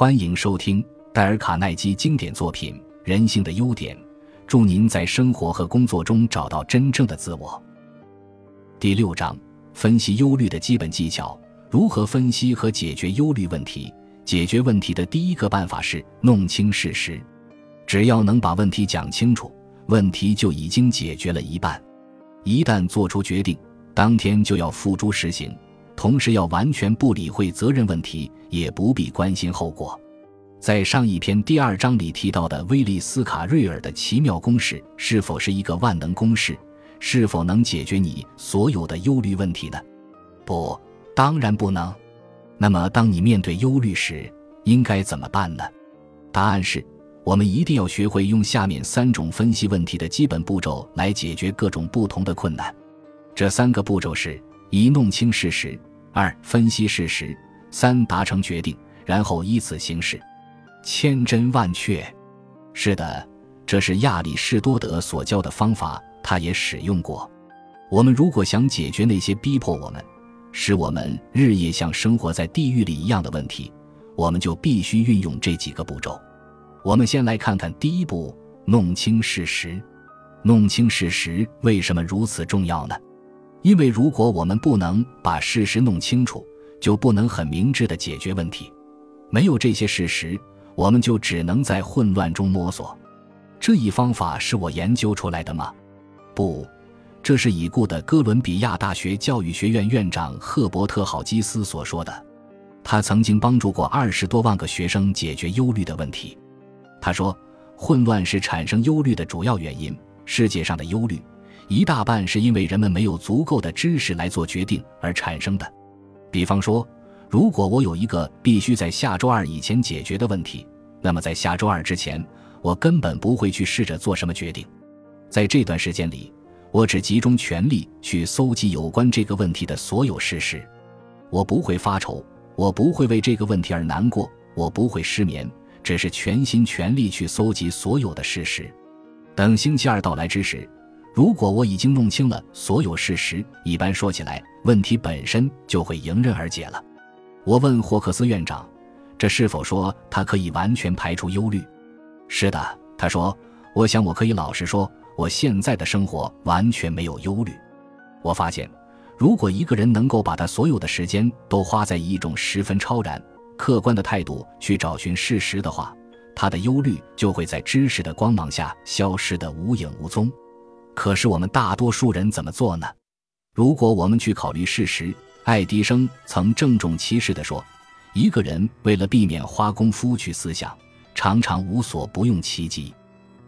欢迎收听戴尔·卡耐基经典作品《人性的优点》，祝您在生活和工作中找到真正的自我。第六章：分析忧虑的基本技巧。如何分析和解决忧虑问题？解决问题的第一个办法是弄清事实。只要能把问题讲清楚，问题就已经解决了一半。一旦做出决定，当天就要付诸实行。同时要完全不理会责任问题，也不必关心后果。在上一篇第二章里提到的威利斯卡瑞尔的奇妙公式，是否是一个万能公式？是否能解决你所有的忧虑问题呢？不，当然不能。那么，当你面对忧虑时，应该怎么办呢？答案是：我们一定要学会用下面三种分析问题的基本步骤来解决各种不同的困难。这三个步骤是：一、弄清事实。二、分析事实；三、达成决定，然后依此行事。千真万确。是的，这是亚里士多德所教的方法，他也使用过。我们如果想解决那些逼迫我们、使我们日夜像生活在地狱里一样的问题，我们就必须运用这几个步骤。我们先来看看第一步：弄清事实。弄清事实为什么如此重要呢？因为如果我们不能把事实弄清楚，就不能很明智的解决问题。没有这些事实，我们就只能在混乱中摸索。这一方法是我研究出来的吗？不，这是已故的哥伦比亚大学教育学院院长赫伯特·好基斯所说的。他曾经帮助过二十多万个学生解决忧虑的问题。他说：“混乱是产生忧虑的主要原因。世界上的忧虑。”一大半是因为人们没有足够的知识来做决定而产生的。比方说，如果我有一个必须在下周二以前解决的问题，那么在下周二之前，我根本不会去试着做什么决定。在这段时间里，我只集中全力去搜集有关这个问题的所有事实。我不会发愁，我不会为这个问题而难过，我不会失眠，只是全心全力去搜集所有的事实。等星期二到来之时。如果我已经弄清了所有事实，一般说起来，问题本身就会迎刃而解了。我问霍克斯院长：“这是否说他可以完全排除忧虑？”“是的。”他说：“我想我可以老实说，我现在的生活完全没有忧虑。我发现，如果一个人能够把他所有的时间都花在一种十分超然、客观的态度去找寻事实的话，他的忧虑就会在知识的光芒下消失得无影无踪。”可是我们大多数人怎么做呢？如果我们去考虑事实，爱迪生曾郑重其事地说：“一个人为了避免花功夫去思想，常常无所不用其极。”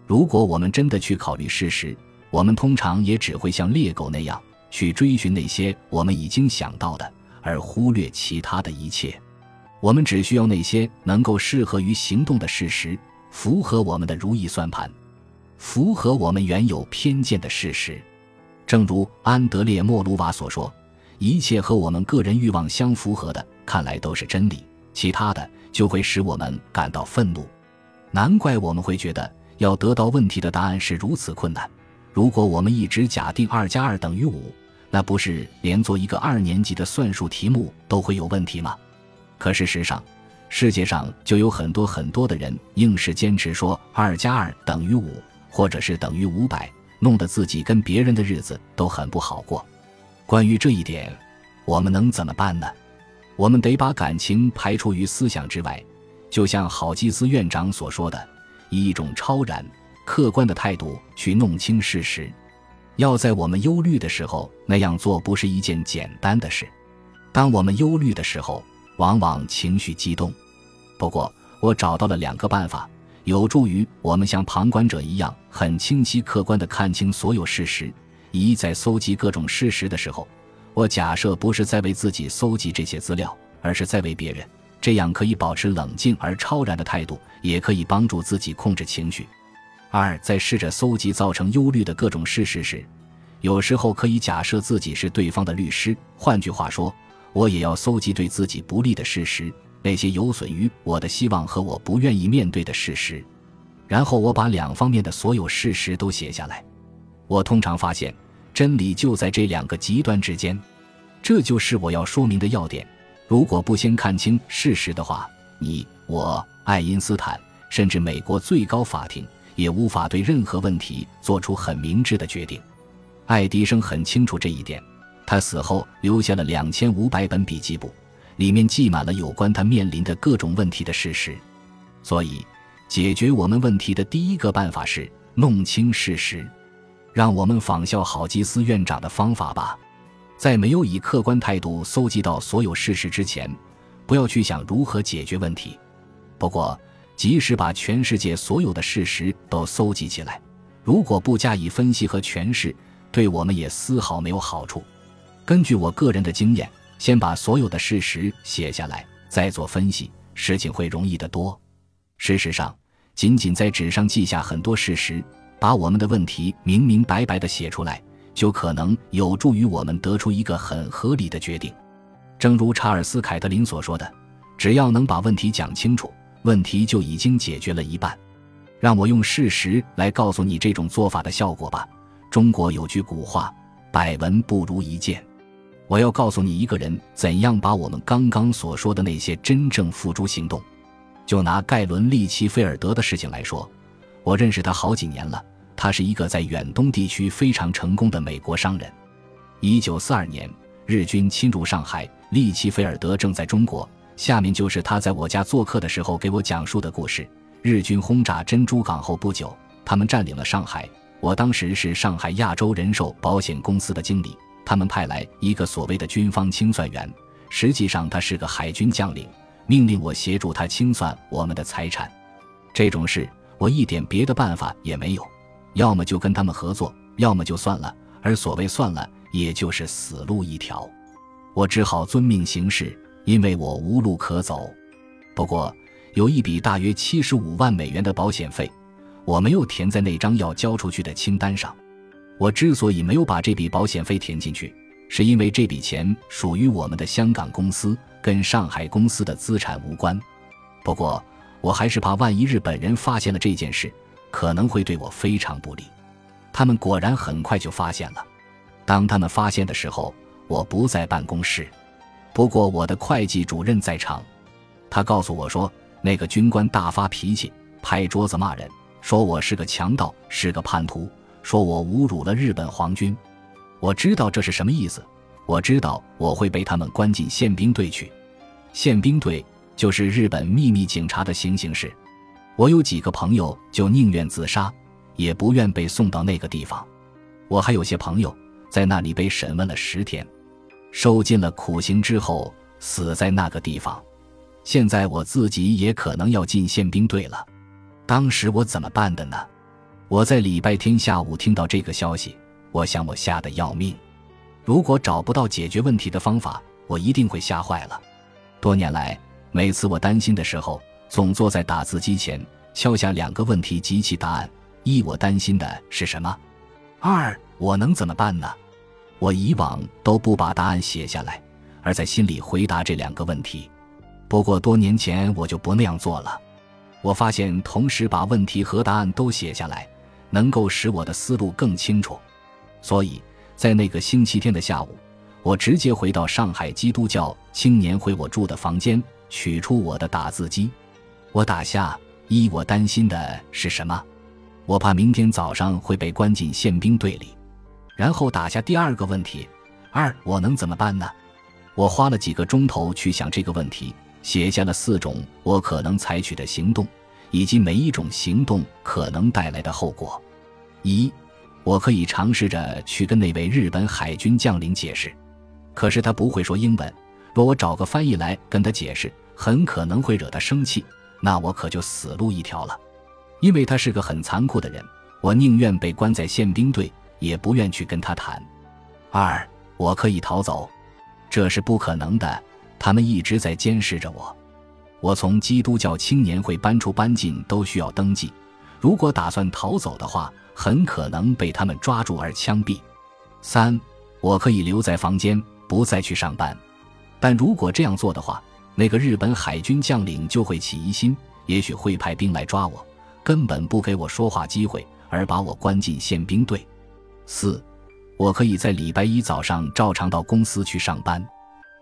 如果我们真的去考虑事实，我们通常也只会像猎狗那样去追寻那些我们已经想到的，而忽略其他的一切。我们只需要那些能够适合于行动的事实，符合我们的如意算盘。符合我们原有偏见的事实，正如安德烈·莫鲁瓦所说：“一切和我们个人欲望相符合的，看来都是真理；其他的就会使我们感到愤怒。难怪我们会觉得要得到问题的答案是如此困难。如果我们一直假定二加二等于五，那不是连做一个二年级的算术题目都会有问题吗？可事实上，世界上就有很多很多的人硬是坚持说二加二等于五。”或者是等于五百，弄得自己跟别人的日子都很不好过。关于这一点，我们能怎么办呢？我们得把感情排除于思想之外，就像郝基斯院长所说的，以一种超然、客观的态度去弄清事实。要在我们忧虑的时候那样做，不是一件简单的事。当我们忧虑的时候，往往情绪激动。不过，我找到了两个办法。有助于我们像旁观者一样很清晰、客观地看清所有事实。一在搜集各种事实的时候，我假设不是在为自己搜集这些资料，而是在为别人。这样可以保持冷静而超然的态度，也可以帮助自己控制情绪。二在试着搜集造成忧虑的各种事实时，有时候可以假设自己是对方的律师。换句话说，我也要搜集对自己不利的事实。那些有损于我的希望和我不愿意面对的事实，然后我把两方面的所有事实都写下来。我通常发现，真理就在这两个极端之间。这就是我要说明的要点。如果不先看清事实的话，你我、爱因斯坦，甚至美国最高法庭也无法对任何问题做出很明智的决定。爱迪生很清楚这一点，他死后留下了两千五百本笔记簿，里面记满了有关他面临的各种问题的事实。所以，解决我们问题的第一个办法是弄清事实。让我们仿效郝基斯院长的方法吧，在没有以客观态度搜集到所有事实之前，不要去想如何解决问题。不过，即使把全世界所有的事实都搜集起来，如果不加以分析和诠释，对我们也丝毫没有好处。根据我个人的经验，先把所有的事实写下来，再做分析，事情会容易得多。事实上，仅仅在纸上记下很多事实。把我们的问题明明白白的写出来，就可能有助于我们得出一个很合理的决定。正如查尔斯·凯特琳所说的：“只要能把问题讲清楚，问题就已经解决了一半。”让我用事实来告诉你这种做法的效果吧。中国有句古话：“百闻不如一见。”我要告诉你一个人怎样把我们刚刚所说的那些真正付诸行动。就拿盖伦·利奇菲尔德的事情来说，我认识他好几年了。他是一个在远东地区非常成功的美国商人。一九四二年，日军侵入上海，利奇菲尔德正在中国。下面就是他在我家做客的时候给我讲述的故事。日军轰炸珍珠港后不久，他们占领了上海。我当时是上海亚洲人寿保险公司的经理，他们派来一个所谓的军方清算员，实际上他是个海军将领，命令我协助他清算我们的财产。这种事，我一点别的办法也没有。要么就跟他们合作，要么就算了。而所谓算了，也就是死路一条。我只好遵命行事，因为我无路可走。不过有一笔大约七十五万美元的保险费，我没有填在那张要交出去的清单上。我之所以没有把这笔保险费填进去，是因为这笔钱属于我们的香港公司，跟上海公司的资产无关。不过我还是怕万一日本人发现了这件事。可能会对我非常不利。他们果然很快就发现了。当他们发现的时候，我不在办公室，不过我的会计主任在场。他告诉我说，那个军官大发脾气，拍桌子骂人，说我是个强盗，是个叛徒，说我侮辱了日本皇军。我知道这是什么意思。我知道我会被他们关进宪兵队去。宪兵队就是日本秘密警察的行刑室。我有几个朋友就宁愿自杀，也不愿被送到那个地方。我还有些朋友在那里被审问了十天，受尽了苦刑之后死在那个地方。现在我自己也可能要进宪兵队了。当时我怎么办的呢？我在礼拜天下午听到这个消息，我想我吓得要命。如果找不到解决问题的方法，我一定会吓坏了。多年来，每次我担心的时候。总坐在打字机前，敲下两个问题及其答案：一，我担心的是什么；二，我能怎么办呢？我以往都不把答案写下来，而在心里回答这两个问题。不过多年前我就不那样做了。我发现，同时把问题和答案都写下来，能够使我的思路更清楚。所以在那个星期天的下午，我直接回到上海基督教青年会我住的房间，取出我的打字机。我打下一，我担心的是什么？我怕明天早上会被关进宪兵队里。然后打下第二个问题，二，我能怎么办呢？我花了几个钟头去想这个问题，写下了四种我可能采取的行动，以及每一种行动可能带来的后果。一，我可以尝试着去跟那位日本海军将领解释，可是他不会说英文。若我找个翻译来跟他解释，很可能会惹他生气。那我可就死路一条了，因为他是个很残酷的人，我宁愿被关在宪兵队，也不愿去跟他谈。二，我可以逃走，这是不可能的，他们一直在监视着我。我从基督教青年会搬出搬进都需要登记，如果打算逃走的话，很可能被他们抓住而枪毙。三，我可以留在房间，不再去上班，但如果这样做的话。那个日本海军将领就会起疑心，也许会派兵来抓我，根本不给我说话机会，而把我关进宪兵队。四，我可以在礼拜一早上照常到公司去上班。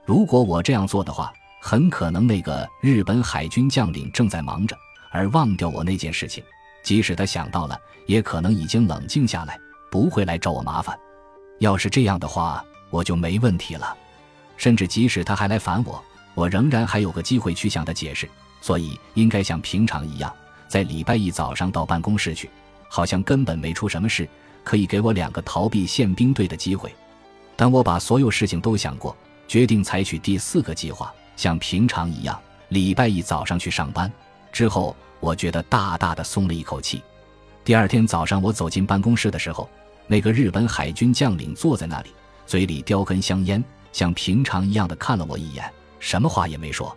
如果我这样做的话，很可能那个日本海军将领正在忙着，而忘掉我那件事情。即使他想到了，也可能已经冷静下来，不会来找我麻烦。要是这样的话，我就没问题了。甚至即使他还来烦我，我仍然还有个机会去向他解释。所以应该像平常一样，在礼拜一早上到办公室去，好像根本没出什么事，可以给我两个逃避宪兵队的机会。当我把所有事情都想过，决定采取第四个计划，像平常一样，礼拜一早上去上班之后，我觉得大大的松了一口气。第二天早上，我走进办公室的时候，那个日本海军将领坐在那里，嘴里叼根香烟，像平常一样的看了我一眼，什么话也没说。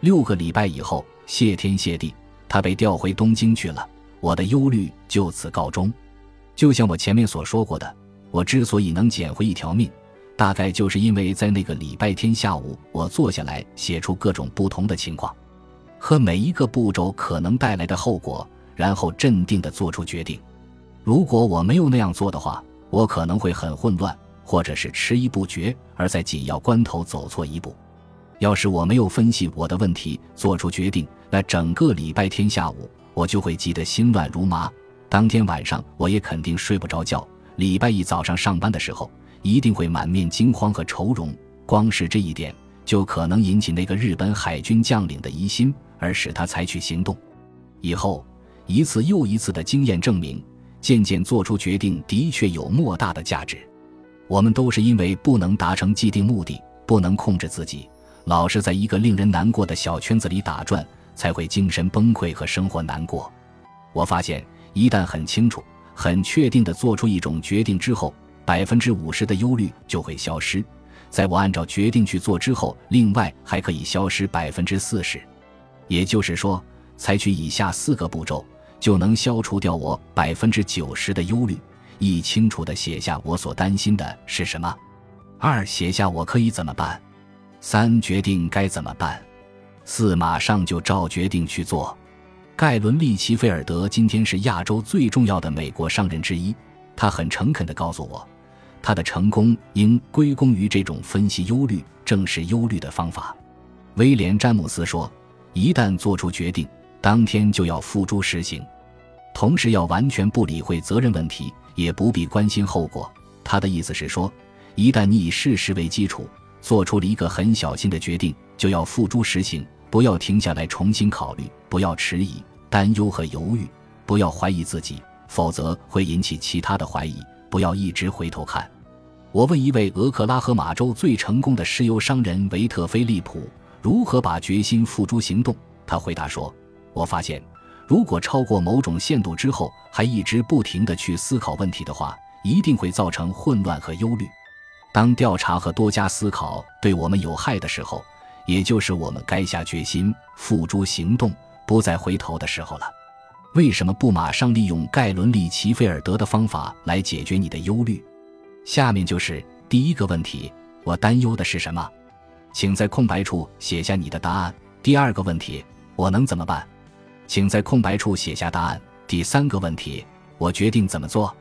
六个礼拜以后，谢天谢地，他被调回东京去了，我的忧虑就此告终。就像我前面所说过的。我之所以能捡回一条命，大概就是因为在那个礼拜天下午，我坐下来写出各种不同的情况，和每一个步骤可能带来的后果，然后镇定地做出决定。如果我没有那样做的话，我可能会很混乱，或者是迟疑不决，而在紧要关头走错一步。要是我没有分析我的问题，做出决定，那整个礼拜天下午我就会急得心乱如麻，当天晚上我也肯定睡不着觉。礼拜一早上上班的时候，一定会满面惊慌和愁容。光是这一点，就可能引起那个日本海军将领的疑心，而使他采取行动。以后一次又一次的经验证明，渐渐做出决定的确有莫大的价值。我们都是因为不能达成既定目的，不能控制自己，老是在一个令人难过的小圈子里打转，才会精神崩溃和生活难过。我发现，一旦很清楚。很确定地做出一种决定之后，百分之五十的忧虑就会消失。在我按照决定去做之后，另外还可以消失百分之四十。也就是说，采取以下四个步骤，就能消除掉我百分之九十的忧虑。一、清楚地写下我所担心的是什么；二、写下我可以怎么办；三、决定该怎么办；四、马上就照决定去做。盖伦·利奇菲尔德今天是亚洲最重要的美国商人之一。他很诚恳地告诉我，他的成功应归功于这种分析忧虑、正视忧虑的方法。威廉·詹姆斯说：“一旦做出决定，当天就要付诸实行，同时要完全不理会责任问题，也不必关心后果。”他的意思是说，一旦你以事实为基础，做出了一个很小心的决定，就要付诸实行。不要停下来重新考虑，不要迟疑、担忧和犹豫，不要怀疑自己，否则会引起其他的怀疑。不要一直回头看。我问一位俄克拉荷马州最成功的石油商人维特菲利普如何把决心付诸行动，他回答说：“我发现，如果超过某种限度之后还一直不停地去思考问题的话，一定会造成混乱和忧虑。当调查和多加思考对我们有害的时候。”也就是我们该下决心付诸行动，不再回头的时候了。为什么不马上利用盖伦·利奇菲尔德的方法来解决你的忧虑？下面就是第一个问题：我担忧的是什么？请在空白处写下你的答案。第二个问题：我能怎么办？请在空白处写下答案。第三个问题：我决定怎么做？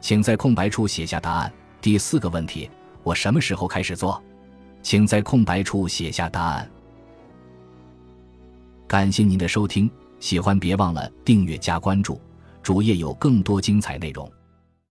请在空白处写下答案。第四个问题：我什么时候开始做？请在空白处写下答案。感谢您的收听，喜欢别忘了订阅加关注，主页有更多精彩内容。